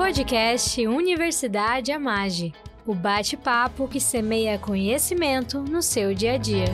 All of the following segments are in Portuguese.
Podcast Universidade Amage. O bate-papo que semeia conhecimento no seu dia a dia.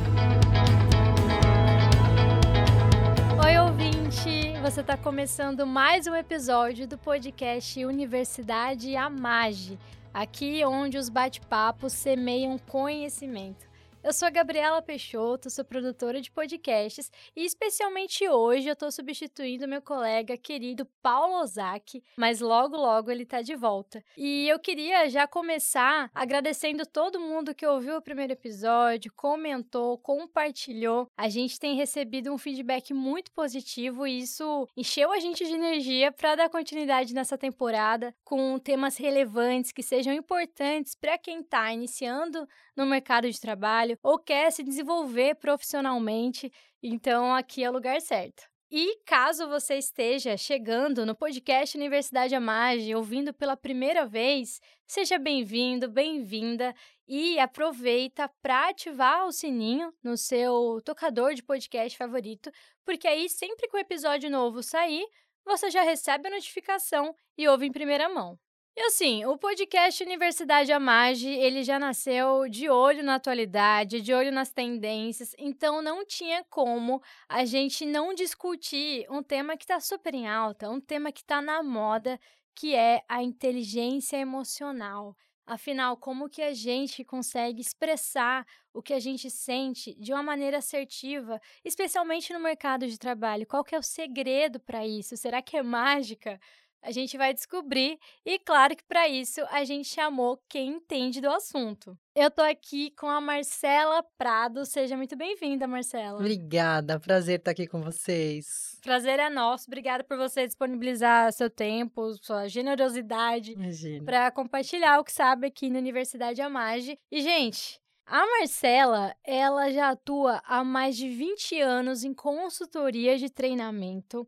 Oi, ouvinte! Você está começando mais um episódio do podcast Universidade Amage. Aqui onde os bate-papos semeiam conhecimento. Eu sou a Gabriela Peixoto, sou produtora de podcasts e especialmente hoje eu estou substituindo meu colega querido Paulo Ozaki, mas logo logo ele está de volta. E eu queria já começar agradecendo todo mundo que ouviu o primeiro episódio, comentou, compartilhou. A gente tem recebido um feedback muito positivo e isso encheu a gente de energia para dar continuidade nessa temporada com temas relevantes que sejam importantes para quem está iniciando no mercado de trabalho ou quer se desenvolver profissionalmente, então aqui é o lugar certo. E caso você esteja chegando no podcast Universidade Amage, ouvindo pela primeira vez, seja bem-vindo, bem-vinda e aproveita para ativar o sininho no seu tocador de podcast favorito, porque aí sempre que o episódio novo sair, você já recebe a notificação e ouve em primeira mão. E assim, o podcast Universidade Amage, ele já nasceu de olho na atualidade, de olho nas tendências, então não tinha como a gente não discutir um tema que está super em alta, um tema que está na moda, que é a inteligência emocional. Afinal, como que a gente consegue expressar o que a gente sente de uma maneira assertiva, especialmente no mercado de trabalho? Qual que é o segredo para isso? Será que é mágica? A gente vai descobrir e claro que para isso a gente chamou quem entende do assunto. Eu tô aqui com a Marcela Prado, seja muito bem-vinda, Marcela. Obrigada, prazer estar aqui com vocês. Prazer é nosso, obrigada por você disponibilizar seu tempo, sua generosidade para compartilhar o que sabe aqui na Universidade Amage. E gente, a Marcela, ela já atua há mais de 20 anos em consultoria de treinamento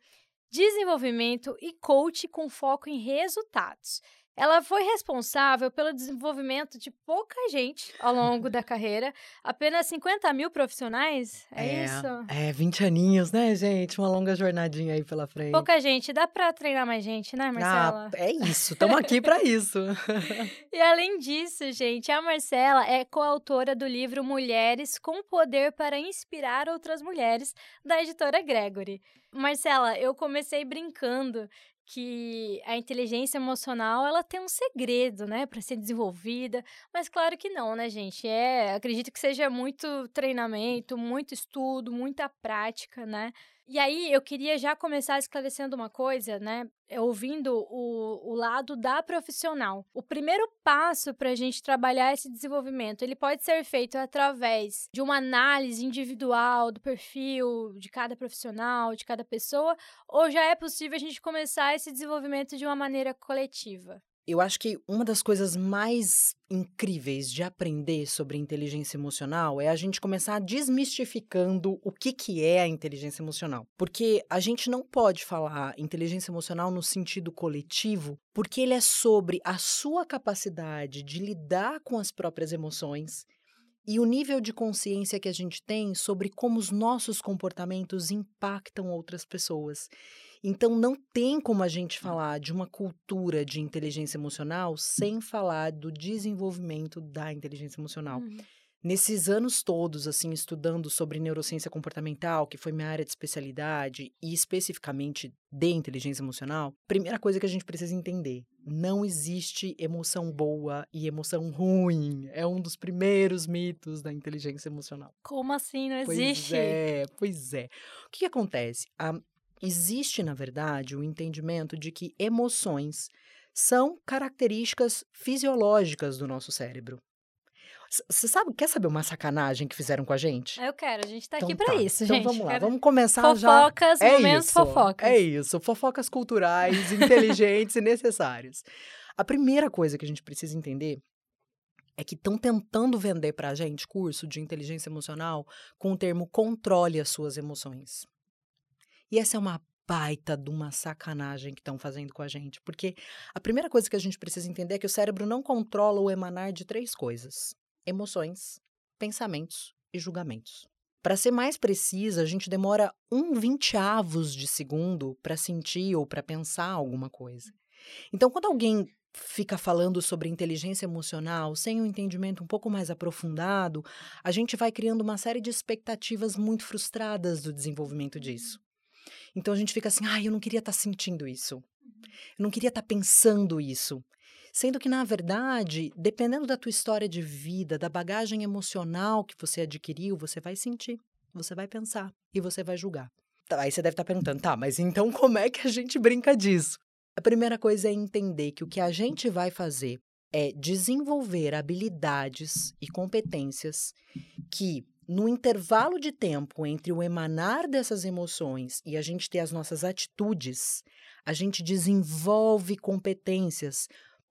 desenvolvimento e coach com foco em resultados. Ela foi responsável pelo desenvolvimento de pouca gente ao longo da carreira, apenas 50 mil profissionais, é, é, isso? É, 20 aninhos, né, gente? Uma longa jornadinha aí pela frente. Pouca gente, dá para treinar mais gente, né, Marcela? Ah, é isso, estamos aqui para isso. e além disso, gente, a Marcela é coautora do livro Mulheres com Poder para Inspirar Outras Mulheres, da editora Gregory. Marcela, eu comecei brincando que a inteligência emocional ela tem um segredo, né, para ser desenvolvida, mas claro que não, né, gente? É, acredito que seja muito treinamento, muito estudo, muita prática, né? E aí, eu queria já começar esclarecendo uma coisa, né? É, ouvindo o, o lado da profissional. O primeiro passo para a gente trabalhar esse desenvolvimento, ele pode ser feito através de uma análise individual do perfil de cada profissional, de cada pessoa, ou já é possível a gente começar esse desenvolvimento de uma maneira coletiva? Eu acho que uma das coisas mais incríveis de aprender sobre inteligência emocional é a gente começar desmistificando o que, que é a inteligência emocional. Porque a gente não pode falar inteligência emocional no sentido coletivo, porque ele é sobre a sua capacidade de lidar com as próprias emoções e o nível de consciência que a gente tem sobre como os nossos comportamentos impactam outras pessoas. Então, não tem como a gente falar de uma cultura de inteligência emocional sem falar do desenvolvimento da inteligência emocional. Uhum. Nesses anos todos, assim, estudando sobre neurociência comportamental, que foi minha área de especialidade, e especificamente de inteligência emocional, primeira coisa que a gente precisa entender: não existe emoção boa e emoção ruim. É um dos primeiros mitos da inteligência emocional. Como assim? Não existe? Pois é, pois é. O que, que acontece? A, Existe, na verdade, o entendimento de que emoções são características fisiológicas do nosso cérebro. Você sabe, quer saber uma sacanagem que fizeram com a gente? Eu quero, a gente tá então, aqui para tá. isso, então, gente. Então vamos lá, quero... vamos começar fofocas, já. Fofocas, é momentos isso, fofocas. É isso, fofocas culturais, inteligentes e necessárias. A primeira coisa que a gente precisa entender é que estão tentando vender para a gente curso de inteligência emocional com o termo controle as suas emoções. E essa é uma baita de uma sacanagem que estão fazendo com a gente. Porque a primeira coisa que a gente precisa entender é que o cérebro não controla o emanar de três coisas: emoções, pensamentos e julgamentos. Para ser mais precisa, a gente demora um vinteavos de segundo para sentir ou para pensar alguma coisa. Então, quando alguém fica falando sobre inteligência emocional sem um entendimento um pouco mais aprofundado, a gente vai criando uma série de expectativas muito frustradas do desenvolvimento disso. Então a gente fica assim, ah, eu não queria estar tá sentindo isso. Eu não queria estar tá pensando isso. Sendo que, na verdade, dependendo da tua história de vida, da bagagem emocional que você adquiriu, você vai sentir, você vai pensar e você vai julgar. Tá, aí você deve estar tá perguntando, tá, mas então como é que a gente brinca disso? A primeira coisa é entender que o que a gente vai fazer é desenvolver habilidades e competências que, no intervalo de tempo entre o emanar dessas emoções e a gente ter as nossas atitudes, a gente desenvolve competências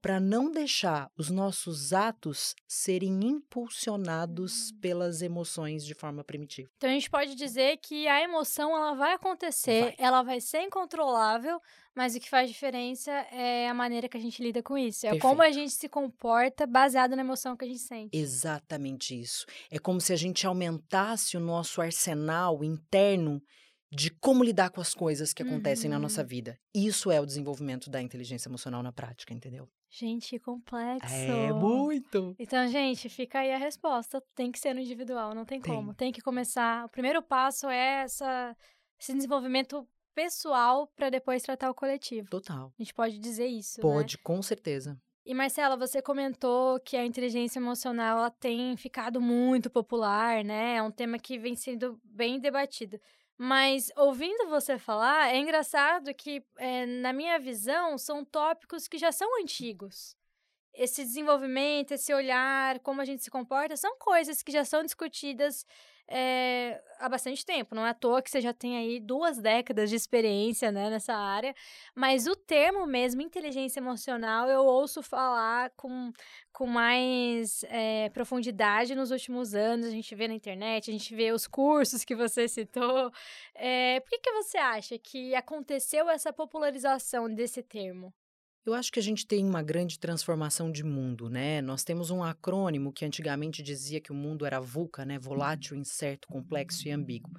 para não deixar os nossos atos serem impulsionados hum. pelas emoções de forma primitiva. Então a gente pode dizer que a emoção ela vai acontecer, vai. ela vai ser incontrolável, mas o que faz diferença é a maneira que a gente lida com isso. É Perfeito. como a gente se comporta baseado na emoção que a gente sente. Exatamente isso. É como se a gente aumentasse o nosso arsenal interno de como lidar com as coisas que acontecem uhum. na nossa uhum. vida. Isso é o desenvolvimento da inteligência emocional na prática, entendeu? Gente, complexo. É muito. Então, gente, fica aí a resposta. Tem que ser no individual, não tem, tem. como. Tem que começar. O primeiro passo é essa, esse desenvolvimento pessoal para depois tratar o coletivo. Total. A gente pode dizer isso. Pode, né? com certeza. E Marcela, você comentou que a inteligência emocional tem ficado muito popular, né? É um tema que vem sendo bem debatido. Mas ouvindo você falar, é engraçado que, é, na minha visão, são tópicos que já são antigos. Esse desenvolvimento, esse olhar, como a gente se comporta, são coisas que já são discutidas é, há bastante tempo. Não é à toa que você já tem aí duas décadas de experiência né, nessa área. Mas o termo mesmo, inteligência emocional, eu ouço falar com, com mais é, profundidade nos últimos anos. A gente vê na internet, a gente vê os cursos que você citou. É, por que, que você acha que aconteceu essa popularização desse termo? Eu acho que a gente tem uma grande transformação de mundo, né? Nós temos um acrônimo que antigamente dizia que o mundo era VUCA, né? Volátil, incerto, complexo e ambíguo.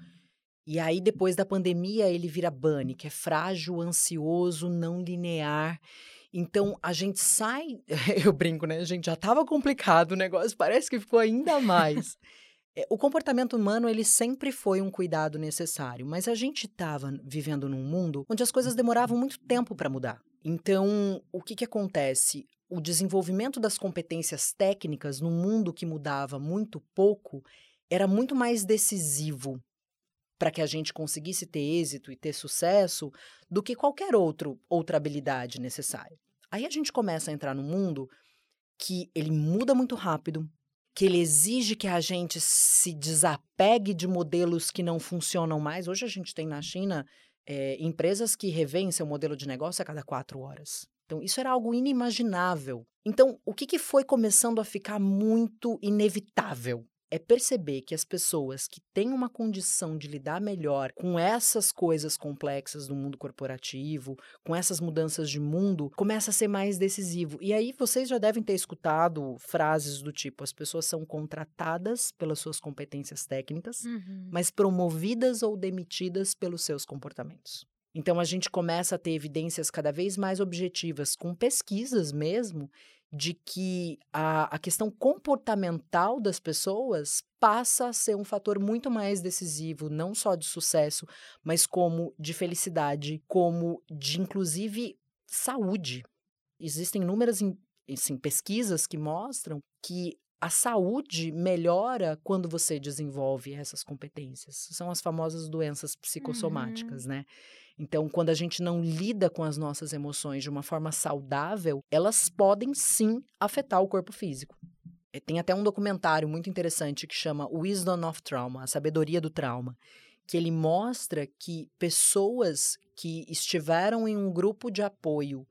E aí, depois da pandemia, ele vira BANI, que é frágil, ansioso, não linear. Então, a gente sai. Eu brinco, né? A gente já estava complicado o negócio, parece que ficou ainda mais. É, o comportamento humano ele sempre foi um cuidado necessário, mas a gente estava vivendo num mundo onde as coisas demoravam muito tempo para mudar. Então, o que, que acontece? O desenvolvimento das competências técnicas num mundo que mudava muito pouco era muito mais decisivo para que a gente conseguisse ter êxito e ter sucesso do que qualquer outro, outra habilidade necessária. Aí a gente começa a entrar num mundo que ele muda muito rápido, que ele exige que a gente se desapegue de modelos que não funcionam mais. Hoje a gente tem na China é, empresas que revêem seu modelo de negócio a cada quatro horas. Então, isso era algo inimaginável. Então, o que, que foi começando a ficar muito inevitável? É perceber que as pessoas que têm uma condição de lidar melhor com essas coisas complexas do mundo corporativo, com essas mudanças de mundo, começa a ser mais decisivo. E aí vocês já devem ter escutado frases do tipo: as pessoas são contratadas pelas suas competências técnicas, uhum. mas promovidas ou demitidas pelos seus comportamentos. Então a gente começa a ter evidências cada vez mais objetivas, com pesquisas mesmo, de que a, a questão comportamental das pessoas passa a ser um fator muito mais decisivo, não só de sucesso, mas como de felicidade, como de inclusive saúde. Existem inúmeras assim, pesquisas que mostram que a saúde melhora quando você desenvolve essas competências. São as famosas doenças psicossomáticas, uhum. né? Então, quando a gente não lida com as nossas emoções de uma forma saudável, elas podem sim afetar o corpo físico. Tem até um documentário muito interessante que chama Wisdom of Trauma, a sabedoria do trauma, que ele mostra que pessoas que estiveram em um grupo de apoio,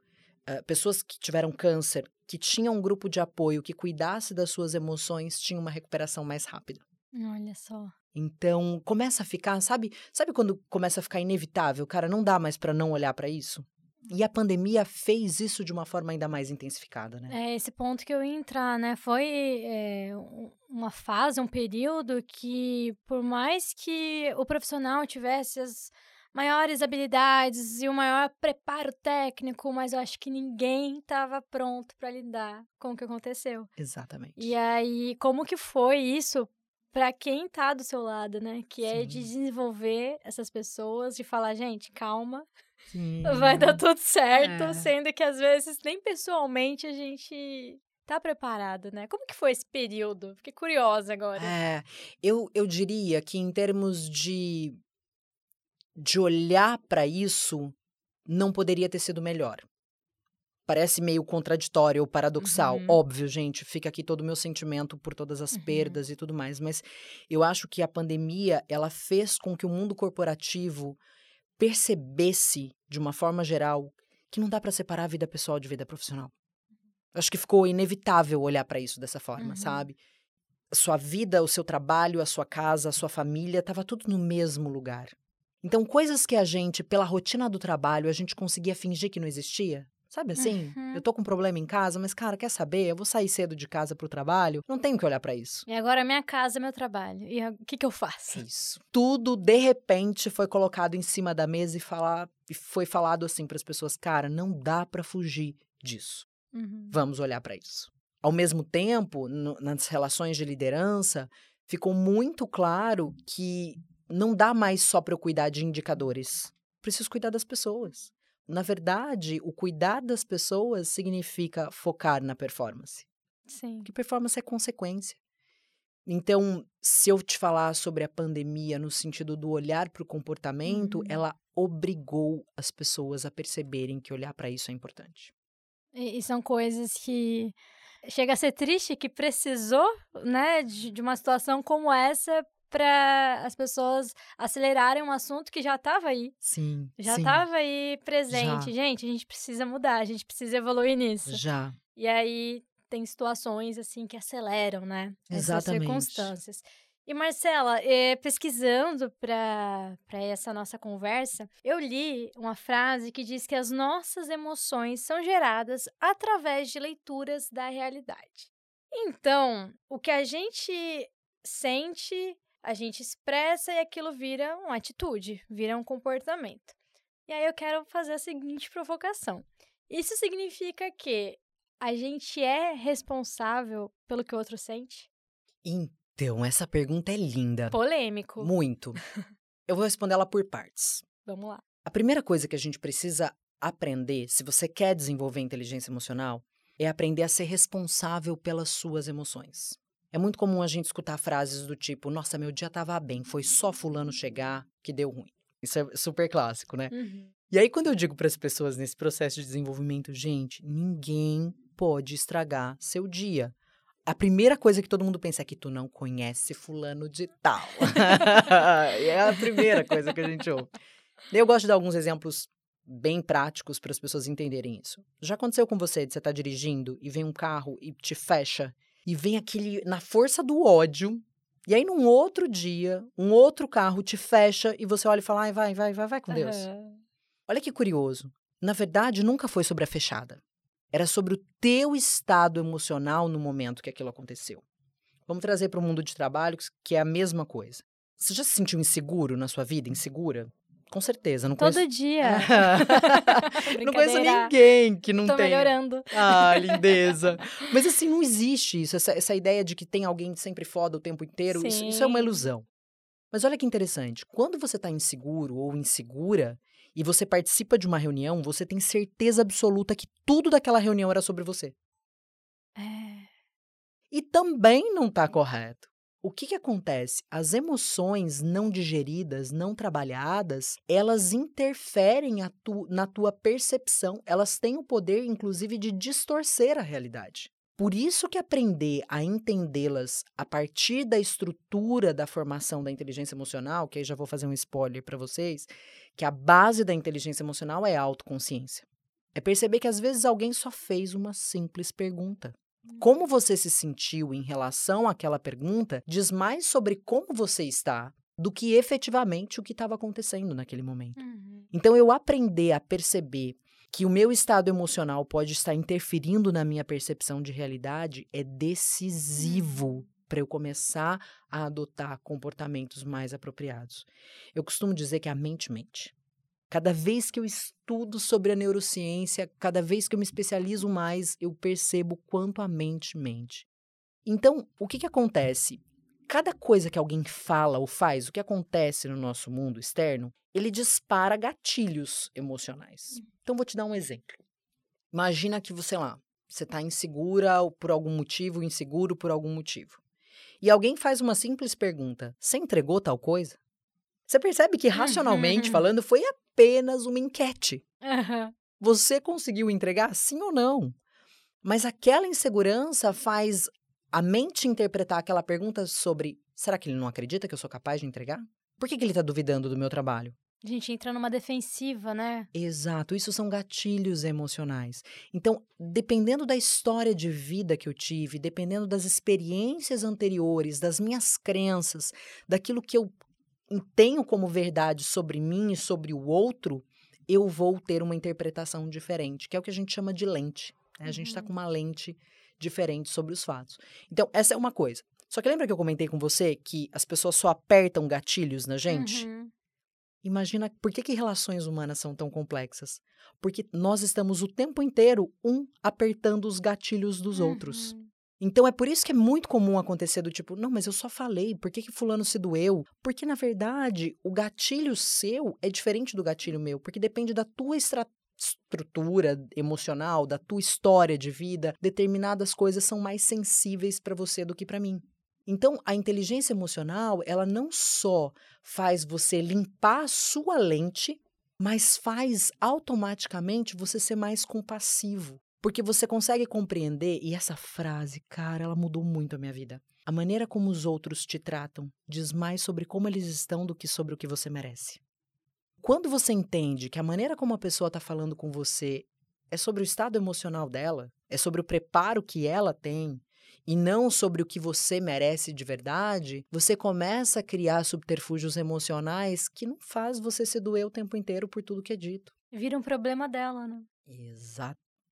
uh, pessoas que tiveram câncer, que tinham um grupo de apoio que cuidasse das suas emoções, tinham uma recuperação mais rápida. Olha só. Então, começa a ficar, sabe? Sabe quando começa a ficar inevitável, cara, não dá mais para não olhar para isso? E a pandemia fez isso de uma forma ainda mais intensificada, né? É esse ponto que eu ia entrar, né? Foi é, uma fase, um período que, por mais que o profissional tivesse as maiores habilidades e o maior preparo técnico, mas eu acho que ninguém estava pronto para lidar com o que aconteceu. Exatamente. E aí, como que foi isso para quem tá do seu lado, né? Que Sim. é de desenvolver essas pessoas, de falar, gente, calma, Sim. vai dar tudo certo, é. sendo que às vezes nem pessoalmente a gente tá preparado, né? Como que foi esse período? Fiquei curiosa agora. É, eu, eu diria que em termos de de olhar para isso, não poderia ter sido melhor. Parece meio contraditório ou paradoxal. Uhum. Óbvio, gente, fica aqui todo o meu sentimento por todas as uhum. perdas e tudo mais, mas eu acho que a pandemia, ela fez com que o mundo corporativo percebesse, de uma forma geral, que não dá para separar a vida pessoal de vida profissional. Acho que ficou inevitável olhar para isso dessa forma, uhum. sabe? A sua vida, o seu trabalho, a sua casa, a sua família, estava tudo no mesmo lugar. Então, coisas que a gente, pela rotina do trabalho, a gente conseguia fingir que não existia. Sabe assim? Uhum. Eu tô com um problema em casa, mas, cara, quer saber? Eu vou sair cedo de casa pro trabalho. Não tenho que olhar para isso. E agora minha casa é meu trabalho. E o que, que eu faço? Isso. Tudo, de repente, foi colocado em cima da mesa e, falar, e foi falado assim para as pessoas: cara, não dá para fugir disso. Uhum. Vamos olhar para isso. Ao mesmo tempo, no, nas relações de liderança, ficou muito claro que não dá mais só para eu cuidar de indicadores. Preciso cuidar das pessoas. Na verdade, o cuidar das pessoas significa focar na performance. Sim. Que performance é consequência. Então, se eu te falar sobre a pandemia no sentido do olhar para o comportamento, uhum. ela obrigou as pessoas a perceberem que olhar para isso é importante. E, e, são coisas que chega a ser triste que precisou, né, de, de uma situação como essa para as pessoas acelerarem um assunto que já estava aí. Sim. Já estava aí presente. Já. Gente, a gente precisa mudar, a gente precisa evoluir nisso. Já. E aí tem situações assim que aceleram, né? Exatamente. Essas circunstâncias. E Marcela, eh, pesquisando para essa nossa conversa, eu li uma frase que diz que as nossas emoções são geradas através de leituras da realidade. Então, o que a gente sente a gente expressa e aquilo vira uma atitude, vira um comportamento. E aí eu quero fazer a seguinte provocação. Isso significa que a gente é responsável pelo que o outro sente? Então, essa pergunta é linda. Polêmico. Muito. eu vou responder ela por partes. Vamos lá. A primeira coisa que a gente precisa aprender, se você quer desenvolver inteligência emocional, é aprender a ser responsável pelas suas emoções. É muito comum a gente escutar frases do tipo: Nossa, meu dia tava bem, foi só Fulano chegar que deu ruim. Isso é super clássico, né? Uhum. E aí, quando eu digo para as pessoas nesse processo de desenvolvimento, gente, ninguém pode estragar seu dia. A primeira coisa que todo mundo pensa é que tu não conhece Fulano de Tal. é a primeira coisa que a gente ouve. Eu gosto de dar alguns exemplos bem práticos para as pessoas entenderem isso. Já aconteceu com você de você estar tá dirigindo e vem um carro e te fecha e vem aquele na força do ódio. E aí, num outro dia, um outro carro te fecha e você olha e fala: Ai, vai, vai, vai, vai com Deus. Uhum. Olha que curioso. Na verdade, nunca foi sobre a fechada. Era sobre o teu estado emocional no momento que aquilo aconteceu. Vamos trazer para o mundo de trabalho, que é a mesma coisa. Você já se sentiu inseguro na sua vida? Insegura? Com certeza. Não Todo conheço... dia. não conheço ninguém que não Tô tenha. melhorando. Ah, lindeza. Mas assim, não existe isso. Essa, essa ideia de que tem alguém sempre foda o tempo inteiro. Isso, isso, é uma ilusão. Mas olha que interessante. Quando você está inseguro ou insegura e você participa de uma reunião, você tem certeza absoluta que tudo daquela reunião era sobre você. É. E também não está correto. O que, que acontece? As emoções não digeridas, não trabalhadas, elas interferem tu, na tua percepção, elas têm o poder, inclusive, de distorcer a realidade. Por isso que aprender a entendê-las a partir da estrutura da formação da inteligência emocional, que aí já vou fazer um spoiler para vocês, que a base da inteligência emocional é a autoconsciência. É perceber que às vezes alguém só fez uma simples pergunta. Como você se sentiu em relação àquela pergunta diz mais sobre como você está do que efetivamente o que estava acontecendo naquele momento. Uhum. Então, eu aprender a perceber que o meu estado emocional pode estar interferindo na minha percepção de realidade é decisivo uhum. para eu começar a adotar comportamentos mais apropriados. Eu costumo dizer que a mente mente. Cada vez que eu estudo sobre a neurociência, cada vez que eu me especializo mais, eu percebo quanto a mente mente. Então, o que, que acontece? Cada coisa que alguém fala ou faz, o que acontece no nosso mundo externo, ele dispara gatilhos emocionais. Hum. Então, vou te dar um exemplo. Imagina que você lá, você está insegura por algum motivo, inseguro por algum motivo. E alguém faz uma simples pergunta: Você entregou tal coisa? Você percebe que, racionalmente falando, foi apenas uma enquete. Uhum. Você conseguiu entregar sim ou não? Mas aquela insegurança faz a mente interpretar aquela pergunta sobre: será que ele não acredita que eu sou capaz de entregar? Por que, que ele está duvidando do meu trabalho? A gente entra numa defensiva, né? Exato, isso são gatilhos emocionais. Então, dependendo da história de vida que eu tive, dependendo das experiências anteriores, das minhas crenças, daquilo que eu tenho como verdade sobre mim e sobre o outro, eu vou ter uma interpretação diferente, que é o que a gente chama de lente. Né? A gente está com uhum. uma lente diferente sobre os fatos. Então, essa é uma coisa. Só que lembra que eu comentei com você que as pessoas só apertam gatilhos na gente? Uhum. Imagina por que, que relações humanas são tão complexas. Porque nós estamos o tempo inteiro um apertando os gatilhos dos uhum. outros. Então é por isso que é muito comum acontecer do tipo, não, mas eu só falei, por que, que fulano se doeu? Porque, na verdade, o gatilho seu é diferente do gatilho meu, porque depende da tua estrutura emocional, da tua história de vida. Determinadas coisas são mais sensíveis para você do que para mim. Então, a inteligência emocional, ela não só faz você limpar a sua lente, mas faz automaticamente você ser mais compassivo. Porque você consegue compreender, e essa frase, cara, ela mudou muito a minha vida. A maneira como os outros te tratam diz mais sobre como eles estão do que sobre o que você merece. Quando você entende que a maneira como a pessoa está falando com você é sobre o estado emocional dela, é sobre o preparo que ela tem, e não sobre o que você merece de verdade, você começa a criar subterfúgios emocionais que não faz você se doer o tempo inteiro por tudo que é dito. Vira um problema dela, né?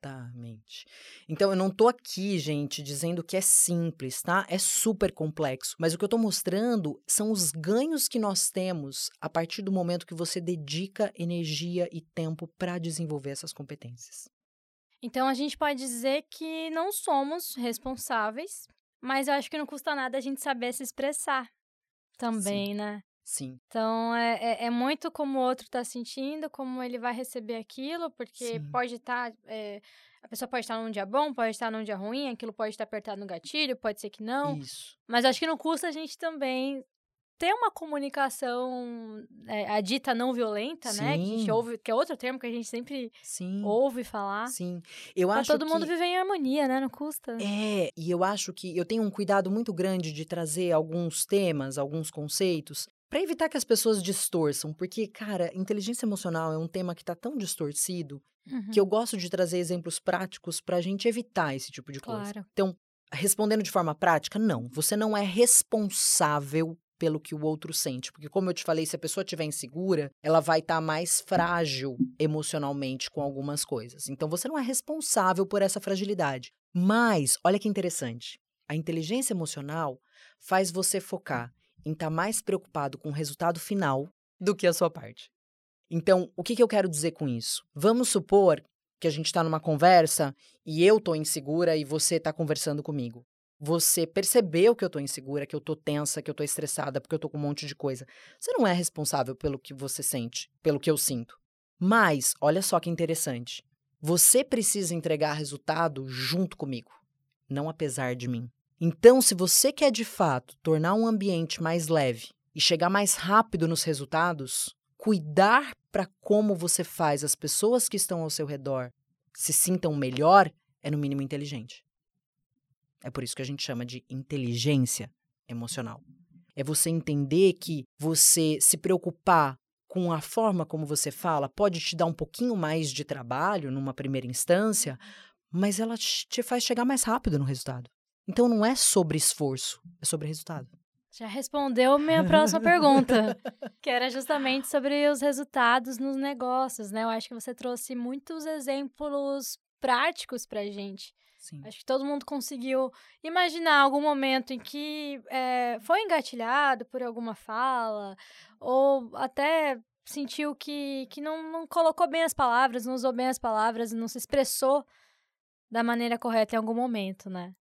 Exatamente. Então, eu não tô aqui, gente, dizendo que é simples, tá? É super complexo. Mas o que eu tô mostrando são os ganhos que nós temos a partir do momento que você dedica energia e tempo para desenvolver essas competências. Então a gente pode dizer que não somos responsáveis, mas eu acho que não custa nada a gente saber se expressar também, Sim. né? Sim. Então é, é, é, muito como o outro está sentindo, como ele vai receber aquilo, porque Sim. pode estar. Tá, é, a pessoa pode estar num dia bom, pode estar num dia ruim, aquilo pode estar apertado no gatilho, pode ser que não. Isso. Mas acho que não custa a gente também ter uma comunicação, é, a dita não violenta, Sim. né? Que, a gente ouve, que é outro termo que a gente sempre Sim. ouve falar. Sim. Eu pra acho todo que... mundo viver em harmonia, né? Não custa. É, e eu acho que eu tenho um cuidado muito grande de trazer alguns temas, alguns conceitos, para evitar que as pessoas distorçam, porque, cara, inteligência emocional é um tema que está tão distorcido uhum. que eu gosto de trazer exemplos práticos para a gente evitar esse tipo de coisa. Claro. Então, respondendo de forma prática, não, você não é responsável pelo que o outro sente. Porque, como eu te falei, se a pessoa estiver insegura, ela vai estar tá mais frágil emocionalmente com algumas coisas. Então, você não é responsável por essa fragilidade. Mas, olha que interessante. A inteligência emocional faz você focar em estar tá mais preocupado com o resultado final do que a sua parte. Então, o que, que eu quero dizer com isso? Vamos supor que a gente está numa conversa e eu estou insegura e você está conversando comigo você percebeu que eu tô insegura, que eu tô tensa, que eu tô estressada, porque eu tô com um monte de coisa. Você não é responsável pelo que você sente, pelo que eu sinto. Mas, olha só que interessante. Você precisa entregar resultado junto comigo, não apesar de mim. Então, se você quer de fato tornar um ambiente mais leve e chegar mais rápido nos resultados, cuidar para como você faz as pessoas que estão ao seu redor se sintam melhor é no mínimo inteligente. É por isso que a gente chama de inteligência emocional. É você entender que você se preocupar com a forma como você fala pode te dar um pouquinho mais de trabalho numa primeira instância, mas ela te faz chegar mais rápido no resultado. Então não é sobre esforço, é sobre resultado. Já respondeu minha próxima pergunta, que era justamente sobre os resultados nos negócios, né? Eu acho que você trouxe muitos exemplos práticos pra gente Sim. Acho que todo mundo conseguiu imaginar algum momento em que é, foi engatilhado por alguma fala, ou até sentiu que, que não, não colocou bem as palavras, não usou bem as palavras, não se expressou da maneira correta em algum momento, né?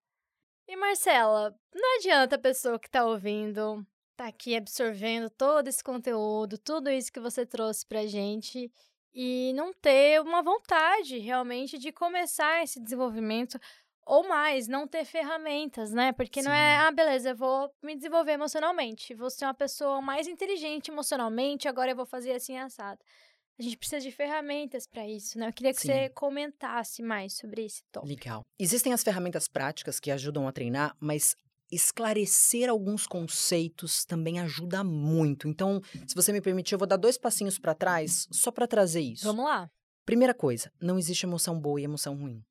E Marcela, não adianta a pessoa que tá ouvindo, tá aqui absorvendo todo esse conteúdo, tudo isso que você trouxe pra gente e não ter uma vontade realmente de começar esse desenvolvimento ou mais, não ter ferramentas, né? Porque Sim. não é, ah, beleza, eu vou me desenvolver emocionalmente, vou ser uma pessoa mais inteligente emocionalmente, agora eu vou fazer assim assado. A gente precisa de ferramentas para isso, né? Eu queria que Sim. você comentasse mais sobre esse tópico. Legal. Existem as ferramentas práticas que ajudam a treinar, mas esclarecer alguns conceitos também ajuda muito. Então, se você me permitir, eu vou dar dois passinhos para trás só para trazer isso. Vamos lá. Primeira coisa, não existe emoção boa e emoção ruim.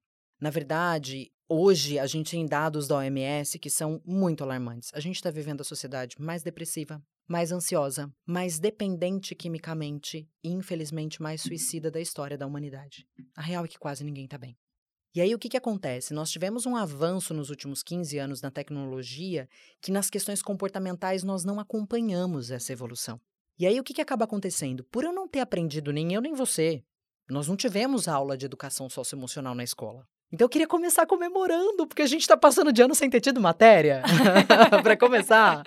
Na verdade, hoje a gente tem dados da OMS que são muito alarmantes. A gente está vivendo a sociedade mais depressiva, mais ansiosa, mais dependente quimicamente e, infelizmente, mais suicida da história da humanidade. A real é que quase ninguém está bem. E aí o que, que acontece? Nós tivemos um avanço nos últimos 15 anos na tecnologia que nas questões comportamentais nós não acompanhamos essa evolução. E aí o que, que acaba acontecendo? Por eu não ter aprendido nem eu nem você, nós não tivemos aula de educação socioemocional na escola. Então eu queria começar comemorando, porque a gente está passando de ano sem ter tido matéria, para começar.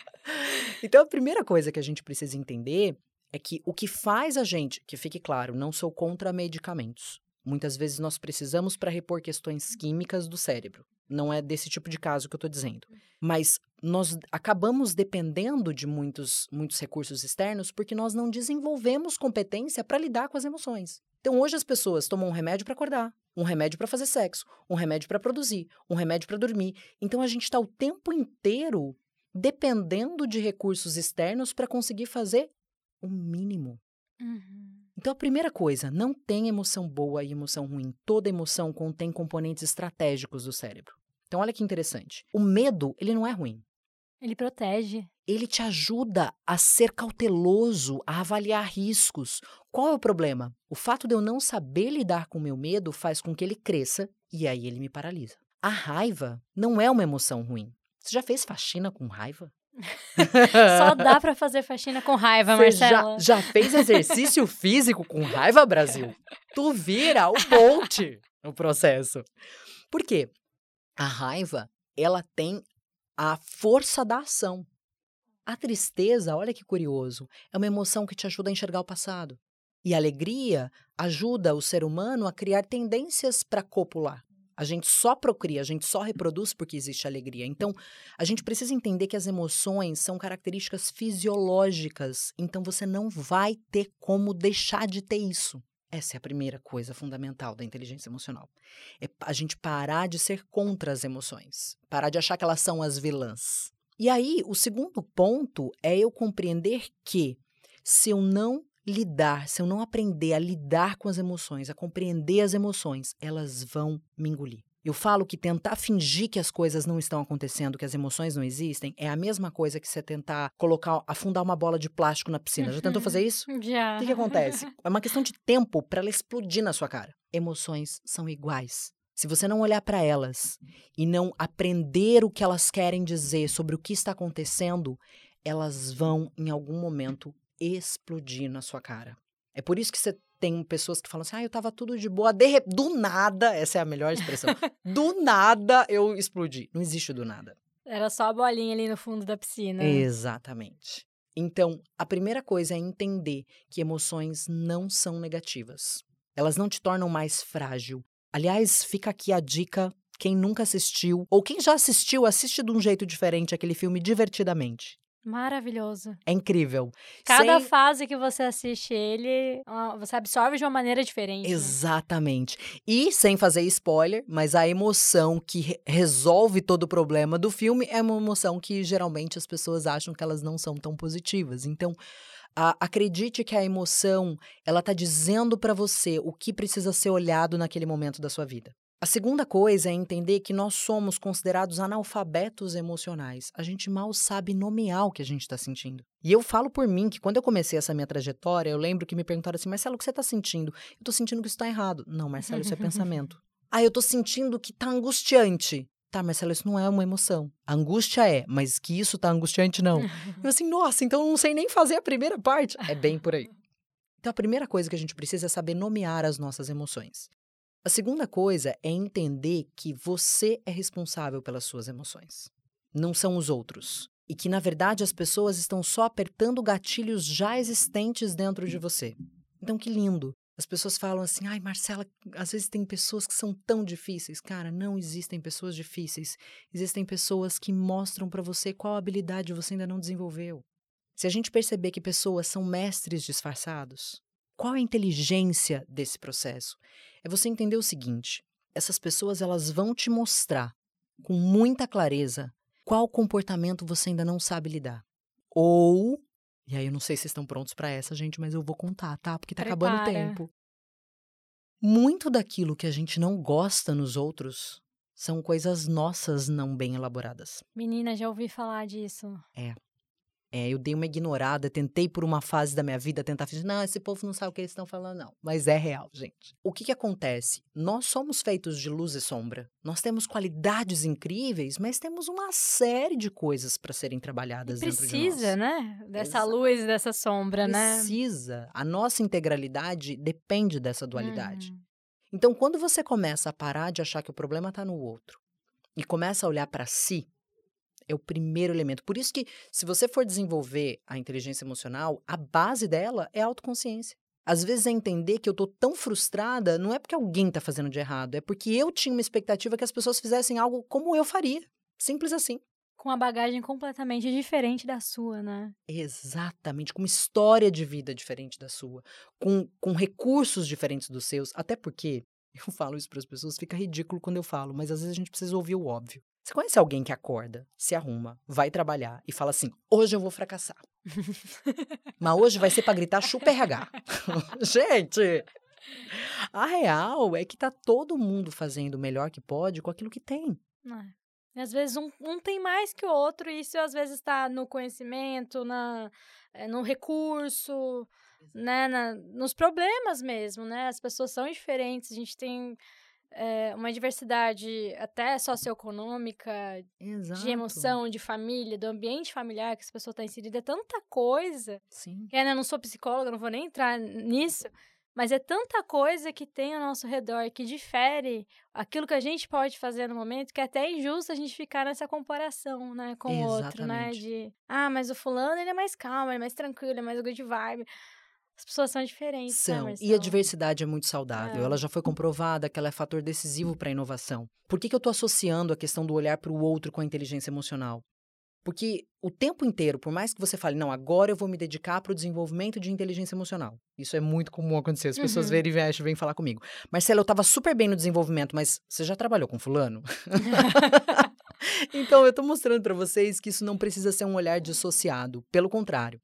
Então a primeira coisa que a gente precisa entender é que o que faz a gente, que fique claro, não sou contra medicamentos. Muitas vezes nós precisamos para repor questões químicas do cérebro. Não é desse tipo de caso que eu estou dizendo. Mas nós acabamos dependendo de muitos, muitos recursos externos porque nós não desenvolvemos competência para lidar com as emoções. Então, hoje as pessoas tomam um remédio para acordar, um remédio para fazer sexo, um remédio para produzir, um remédio para dormir. Então, a gente está o tempo inteiro dependendo de recursos externos para conseguir fazer o mínimo. Uhum. Então, a primeira coisa, não tem emoção boa e emoção ruim. Toda emoção contém componentes estratégicos do cérebro. Então, olha que interessante. O medo, ele não é ruim. Ele protege. Ele te ajuda a ser cauteloso, a avaliar riscos. Qual é o problema? O fato de eu não saber lidar com o meu medo faz com que ele cresça e aí ele me paralisa. A raiva não é uma emoção ruim. Você já fez faxina com raiva? Só dá para fazer faxina com raiva, Você Já, já fez exercício físico com raiva, Brasil? Tu vira o ponte no processo. Por quê? A raiva, ela tem a força da ação. A tristeza, olha que curioso, é uma emoção que te ajuda a enxergar o passado. E a alegria ajuda o ser humano a criar tendências para copular. A gente só procria, a gente só reproduz porque existe alegria. Então, a gente precisa entender que as emoções são características fisiológicas. Então, você não vai ter como deixar de ter isso. Essa é a primeira coisa fundamental da inteligência emocional. É a gente parar de ser contra as emoções, parar de achar que elas são as vilãs. E aí, o segundo ponto é eu compreender que se eu não lidar, se eu não aprender a lidar com as emoções, a compreender as emoções, elas vão me engolir. Eu falo que tentar fingir que as coisas não estão acontecendo, que as emoções não existem, é a mesma coisa que você tentar colocar, afundar uma bola de plástico na piscina. Já tentou fazer isso? Já. O que, que acontece? É uma questão de tempo para ela explodir na sua cara. Emoções são iguais. Se você não olhar para elas e não aprender o que elas querem dizer sobre o que está acontecendo, elas vão, em algum momento, explodir na sua cara. É por isso que você tem pessoas que falam assim: ah, eu tava tudo de boa, de do nada, essa é a melhor expressão. do nada eu explodi. Não existe do nada. Era só a bolinha ali no fundo da piscina. Exatamente. Então, a primeira coisa é entender que emoções não são negativas. Elas não te tornam mais frágil. Aliás, fica aqui a dica quem nunca assistiu, ou quem já assistiu, assiste de um jeito diferente aquele filme divertidamente. Maravilhoso. É incrível. Cada Sem... fase que você assiste ele, você absorve de uma maneira diferente. Né? Exatamente. Né? E sem fazer spoiler, mas a emoção que resolve todo o problema do filme é uma emoção que geralmente as pessoas acham que elas não são tão positivas. Então, a, acredite que a emoção, ela tá dizendo para você o que precisa ser olhado naquele momento da sua vida. A segunda coisa é entender que nós somos considerados analfabetos emocionais. A gente mal sabe nomear o que a gente está sentindo. E eu falo por mim que quando eu comecei essa minha trajetória, eu lembro que me perguntaram assim: Marcelo, o que você está sentindo? Eu estou sentindo que isso está errado. Não, Marcelo, isso é pensamento. ah, eu estou sentindo que está angustiante. Tá, Marcelo, isso não é uma emoção. A angústia é, mas que isso tá angustiante, não. eu assim, nossa, então eu não sei nem fazer a primeira parte. É bem por aí. Então, a primeira coisa que a gente precisa é saber nomear as nossas emoções. A segunda coisa é entender que você é responsável pelas suas emoções, não são os outros. E que, na verdade, as pessoas estão só apertando gatilhos já existentes dentro de você. Então, que lindo. As pessoas falam assim: ai, Marcela, às vezes tem pessoas que são tão difíceis. Cara, não existem pessoas difíceis. Existem pessoas que mostram para você qual habilidade você ainda não desenvolveu. Se a gente perceber que pessoas são mestres disfarçados, qual a inteligência desse processo? É você entender o seguinte: essas pessoas elas vão te mostrar com muita clareza qual comportamento você ainda não sabe lidar. Ou, e aí eu não sei se vocês estão prontos para essa, gente, mas eu vou contar, tá? Porque tá Prepara. acabando o tempo. Muito daquilo que a gente não gosta nos outros são coisas nossas não bem elaboradas. Menina, já ouvi falar disso. É. É, eu dei uma ignorada, tentei por uma fase da minha vida tentar fingir, não, esse povo não sabe o que eles estão falando, não. Mas é real, gente. O que, que acontece? Nós somos feitos de luz e sombra. Nós temos qualidades incríveis, mas temos uma série de coisas para serem trabalhadas e dentro de nós. Precisa, né? Dessa Exato. luz e dessa sombra, né? Precisa. A nossa integralidade depende dessa dualidade. Uhum. Então, quando você começa a parar de achar que o problema está no outro e começa a olhar para si, é o primeiro elemento. Por isso que, se você for desenvolver a inteligência emocional, a base dela é a autoconsciência. Às vezes é entender que eu tô tão frustrada, não é porque alguém tá fazendo de errado, é porque eu tinha uma expectativa que as pessoas fizessem algo como eu faria. Simples assim. Com uma bagagem completamente diferente da sua, né? Exatamente, com uma história de vida diferente da sua, com, com recursos diferentes dos seus. Até porque, eu falo isso para as pessoas, fica ridículo quando eu falo, mas às vezes a gente precisa ouvir o óbvio. Você conhece alguém que acorda, se arruma, vai trabalhar e fala assim: hoje eu vou fracassar. Mas hoje vai ser para gritar chupa RH. Gente, a real é que tá todo mundo fazendo o melhor que pode com aquilo que tem. É. E às vezes um, um tem mais que o outro, e isso às vezes está no conhecimento, na, é, no recurso, né, na, nos problemas mesmo, né? As pessoas são diferentes, a gente tem é, uma diversidade até socioeconômica, Exato. de emoção, de família, do ambiente familiar que essa pessoa está inserida, é tanta coisa. Sim. Eu não sou psicóloga, não vou nem entrar nisso, mas é tanta coisa que tem ao nosso redor que difere aquilo que a gente pode fazer no momento, que é até injusto a gente ficar nessa comparação, né, com o outro, né, de, ah, mas o fulano, ele é mais calmo, ele é mais tranquilo, ele é mais good vibe. As pessoas são diferentes, né, São. E a diversidade é muito saudável. É. Ela já foi comprovada que ela é fator decisivo para a inovação. Por que, que eu estou associando a questão do olhar para o outro com a inteligência emocional? Porque o tempo inteiro, por mais que você fale, não, agora eu vou me dedicar para o desenvolvimento de inteligência emocional. Isso é muito comum acontecer. As pessoas Uhum. verem e vêm vêm falar comigo. Marcela, eu estava super bem no desenvolvimento, mas você já trabalhou com fulano? então, eu estou mostrando para vocês que isso não precisa ser um olhar dissociado. Pelo contrário.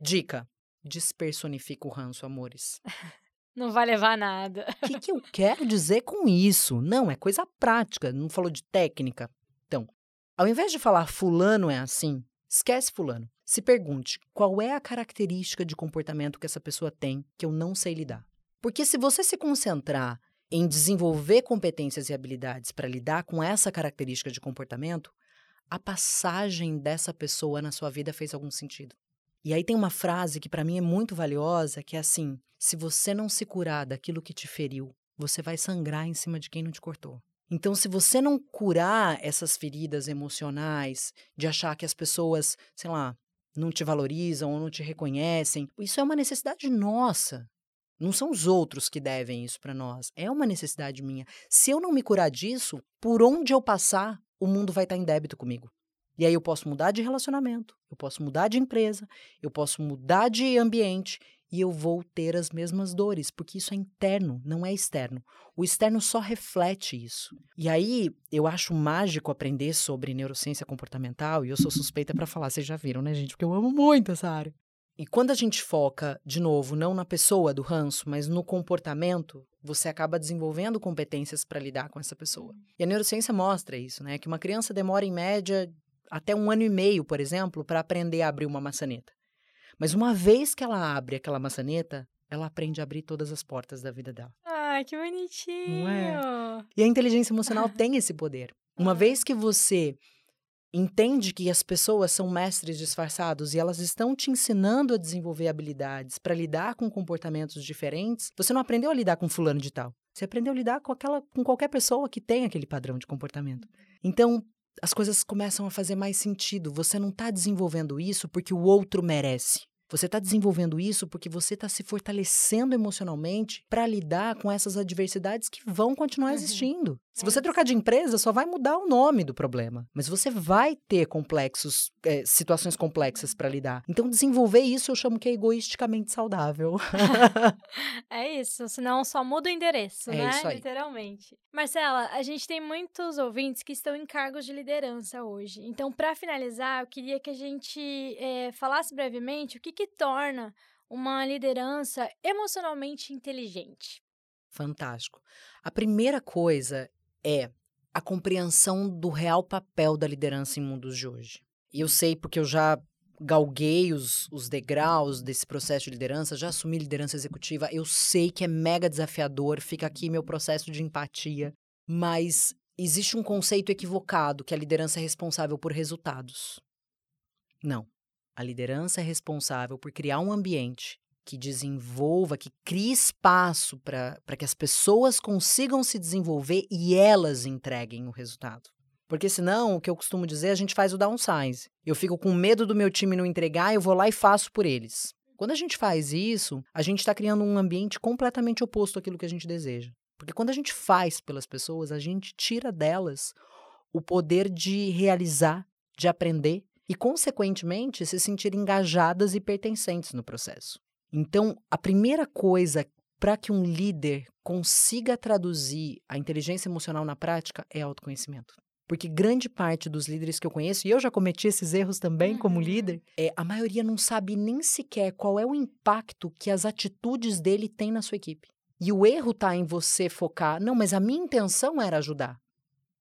Dica: despersonifica o ranço, amores. Não vai levar nada. O que, que eu quero dizer com isso? Não, é coisa prática, não falou de técnica. Então, ao invés de falar fulano é assim, esquece fulano. Se pergunte qual é a característica de comportamento que essa pessoa tem que eu não sei lidar. Porque se você se concentrar em desenvolver competências e habilidades para lidar com essa característica de comportamento, a passagem dessa pessoa na sua vida fez algum sentido. E aí tem uma frase que para mim é muito valiosa, que é assim: se você não se curar daquilo que te feriu, você vai sangrar em cima de quem não te cortou. Então, se você não curar essas feridas emocionais, de achar que as pessoas, sei lá, não te valorizam ou não te reconhecem, isso é uma necessidade nossa. Não são os outros que devem isso para nós. É uma necessidade minha. Se eu não me curar disso, por onde eu passar, o mundo vai estar em débito comigo. E aí eu posso mudar de relacionamento, eu posso mudar de empresa, eu posso mudar de ambiente e eu vou ter as mesmas dores, porque isso é interno, não é externo. O externo só reflete isso. E aí eu acho mágico aprender sobre neurociência comportamental, e eu sou suspeita para falar, vocês já viram, né, gente? Porque eu amo muito essa área. E quando a gente foca, de novo, não na pessoa do ranço, mas no comportamento, você acaba desenvolvendo competências para lidar com essa pessoa. E a neurociência mostra isso, né? Que uma criança demora, em média, até um ano e meio, por exemplo, para aprender a abrir uma maçaneta. Mas uma vez que ela abre aquela maçaneta, ela aprende a abrir todas as portas da vida dela. Ai, que bonitinho. E a inteligência emocional tem esse poder. Uma Ah. vez que você entende que as pessoas são mestres disfarçados e elas estão te ensinando a desenvolver habilidades para lidar com comportamentos diferentes, você não aprendeu a lidar com fulano de tal. Você aprendeu a lidar com aquela com qualquer pessoa que tem aquele padrão de comportamento. Então, as coisas começam a fazer mais sentido. Você não está desenvolvendo isso porque o outro merece. Você está desenvolvendo isso porque você está se fortalecendo emocionalmente para lidar com essas adversidades que vão continuar uhum. existindo. Se você trocar de empresa, só vai mudar o nome do problema. Mas você vai ter complexos, é, situações complexas para lidar. Então, desenvolver isso eu chamo que é egoisticamente saudável. é isso, senão só muda o endereço, é né? Isso aí. Literalmente. Marcela, a gente tem muitos ouvintes que estão em cargos de liderança hoje. Então, para finalizar, eu queria que a gente é, falasse brevemente o que, que torna uma liderança emocionalmente inteligente. Fantástico. A primeira coisa é a compreensão do real papel da liderança em mundos de hoje. E eu sei porque eu já galguei os, os degraus desse processo de liderança, já assumi liderança executiva, eu sei que é mega desafiador, fica aqui meu processo de empatia, mas existe um conceito equivocado que a liderança é responsável por resultados. Não. A liderança é responsável por criar um ambiente que desenvolva, que crie espaço para que as pessoas consigam se desenvolver e elas entreguem o resultado. Porque senão, o que eu costumo dizer, a gente faz o downsize. Eu fico com medo do meu time não entregar, eu vou lá e faço por eles. Quando a gente faz isso, a gente está criando um ambiente completamente oposto àquilo que a gente deseja. Porque quando a gente faz pelas pessoas, a gente tira delas o poder de realizar, de aprender e, consequentemente, se sentir engajadas e pertencentes no processo. Então, a primeira coisa para que um líder consiga traduzir a inteligência emocional na prática é autoconhecimento. Porque grande parte dos líderes que eu conheço, e eu já cometi esses erros também uhum. como líder, é, a maioria não sabe nem sequer qual é o impacto que as atitudes dele têm na sua equipe. E o erro está em você focar, não, mas a minha intenção era ajudar.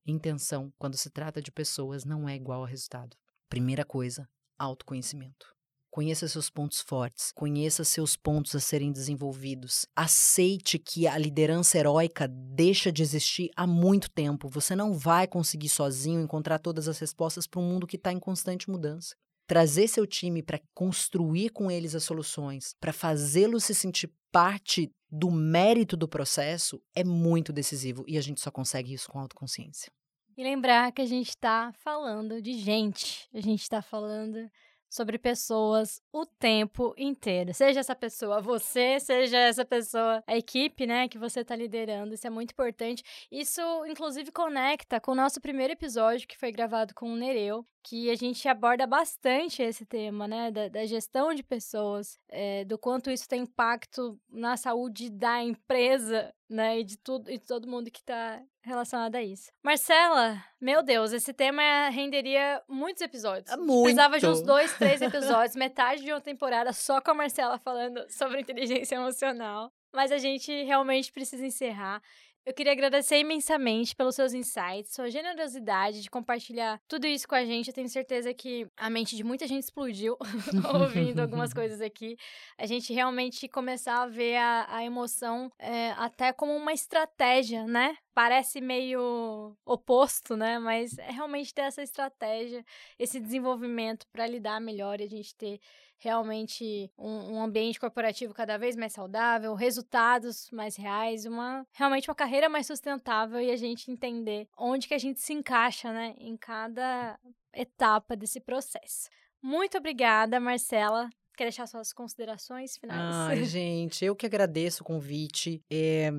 Intenção, quando se trata de pessoas, não é igual a resultado. Primeira coisa, autoconhecimento. Conheça seus pontos fortes, conheça seus pontos a serem desenvolvidos. Aceite que a liderança heróica deixa de existir há muito tempo. Você não vai conseguir sozinho encontrar todas as respostas para um mundo que está em constante mudança. Trazer seu time para construir com eles as soluções, para fazê-los se sentir parte do mérito do processo é muito decisivo e a gente só consegue isso com autoconsciência. E lembrar que a gente está falando de gente, a gente está falando sobre pessoas o tempo inteiro. Seja essa pessoa você, seja essa pessoa a equipe, né, que você está liderando. Isso é muito importante. Isso, inclusive, conecta com o nosso primeiro episódio, que foi gravado com o Nereu, que a gente aborda bastante esse tema, né, da, da gestão de pessoas, é, do quanto isso tem impacto na saúde da empresa, né, e de tudo e de todo mundo que está relacionado a isso. Marcela, meu Deus, esse tema renderia muitos episódios. Muito. Precisava de uns dois, três episódios, metade de uma temporada só com a Marcela falando sobre inteligência emocional. Mas a gente realmente precisa encerrar. Eu queria agradecer imensamente pelos seus insights, sua generosidade de compartilhar tudo isso com a gente. Eu tenho certeza que a mente de muita gente explodiu ouvindo algumas coisas aqui. A gente realmente começar a ver a, a emoção é, até como uma estratégia, né? Parece meio oposto, né? Mas é realmente ter essa estratégia, esse desenvolvimento para lidar melhor e a gente ter realmente um, um, ambiente corporativo cada vez mais saudável, resultados mais reais, uma realmente uma carreira mais sustentável e a gente entender onde que a gente se encaixa, né, em cada etapa desse processo. Muito obrigada, Marcela. Quer deixar suas considerações finais? Ai, gente, eu que agradeço o convite. É,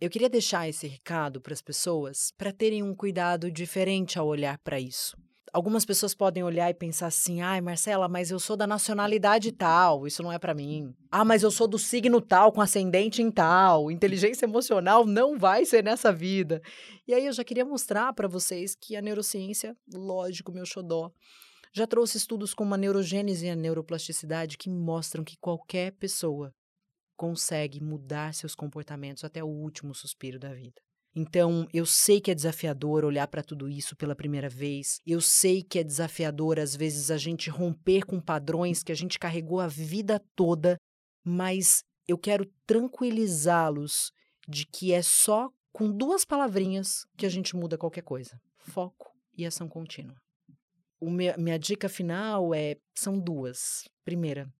eu queria deixar esse recado para as pessoas para terem um cuidado diferente ao olhar para isso algumas pessoas podem olhar e pensar assim: ai, Marcela, mas eu sou da nacionalidade tal, isso não é para mim. Ah, mas eu sou do signo tal, com ascendente em tal, inteligência emocional não vai ser nessa vida. E aí eu já queria mostrar para vocês que a neurociência, lógico, meu xodó, já trouxe estudos como a neurogênese e a neuroplasticidade que mostram que qualquer pessoa consegue mudar seus comportamentos até o último suspiro da vida. Então, eu sei que é desafiador olhar para tudo isso pela primeira vez. Eu sei que é desafiador, às vezes, a gente romper com padrões que a gente carregou a vida toda, mas eu quero tranquilizá-los de que é só com duas palavrinhas que a gente muda qualquer coisa: foco e ação contínua. Minha, minha dica final é são duas. Primeira,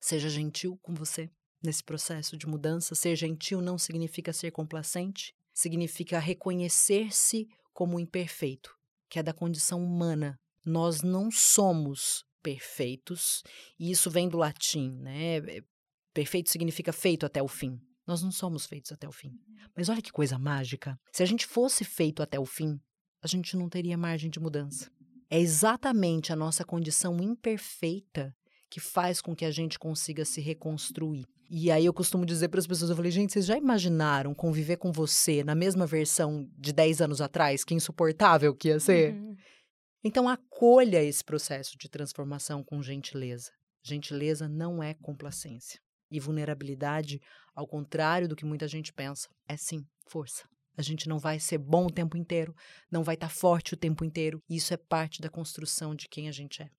seja gentil com você nesse processo de mudança. Ser gentil não significa ser complacente, significa reconhecer-se como imperfeito, que é da condição humana. Nós não somos perfeitos, e isso vem do latim, né? É, perfeito significa feito até o fim. Nós não somos feitos até o fim. Mas olha que coisa mágica. Se a gente fosse feito até o fim, a gente não teria margem de mudança. É exatamente a nossa condição imperfeita que faz com que a gente consiga se reconstruir. E aí eu costumo dizer para as pessoas, eu falei, gente, vocês já imaginaram conviver com você na mesma versão de 10 anos atrás? Que insuportável que ia ser? Uhum. Então acolha esse processo de transformação com gentileza. Gentileza não é complacência. E vulnerabilidade, ao contrário do que muita gente pensa, é sim força. A gente não vai ser bom o tempo inteiro, não vai estar tá forte o tempo inteiro. Isso é parte da construção de quem a gente é.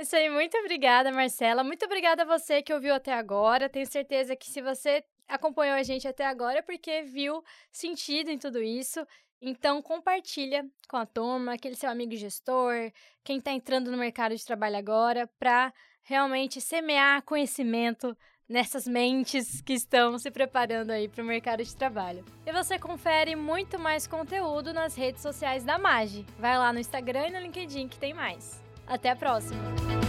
Isso aí, muito obrigada, Marcela. Muito obrigada a você que ouviu até agora. Tenho certeza que se você acompanhou a gente até agora é porque viu sentido em tudo isso. Então, compartilha com a turma, aquele seu amigo gestor, quem está entrando no mercado de trabalho agora, para realmente semear conhecimento nessas mentes que estão se preparando aí para o mercado de trabalho. E você confere muito mais conteúdo nas redes sociais da Magi. Vai lá no Instagram e no LinkedIn que tem mais. Até a próxima!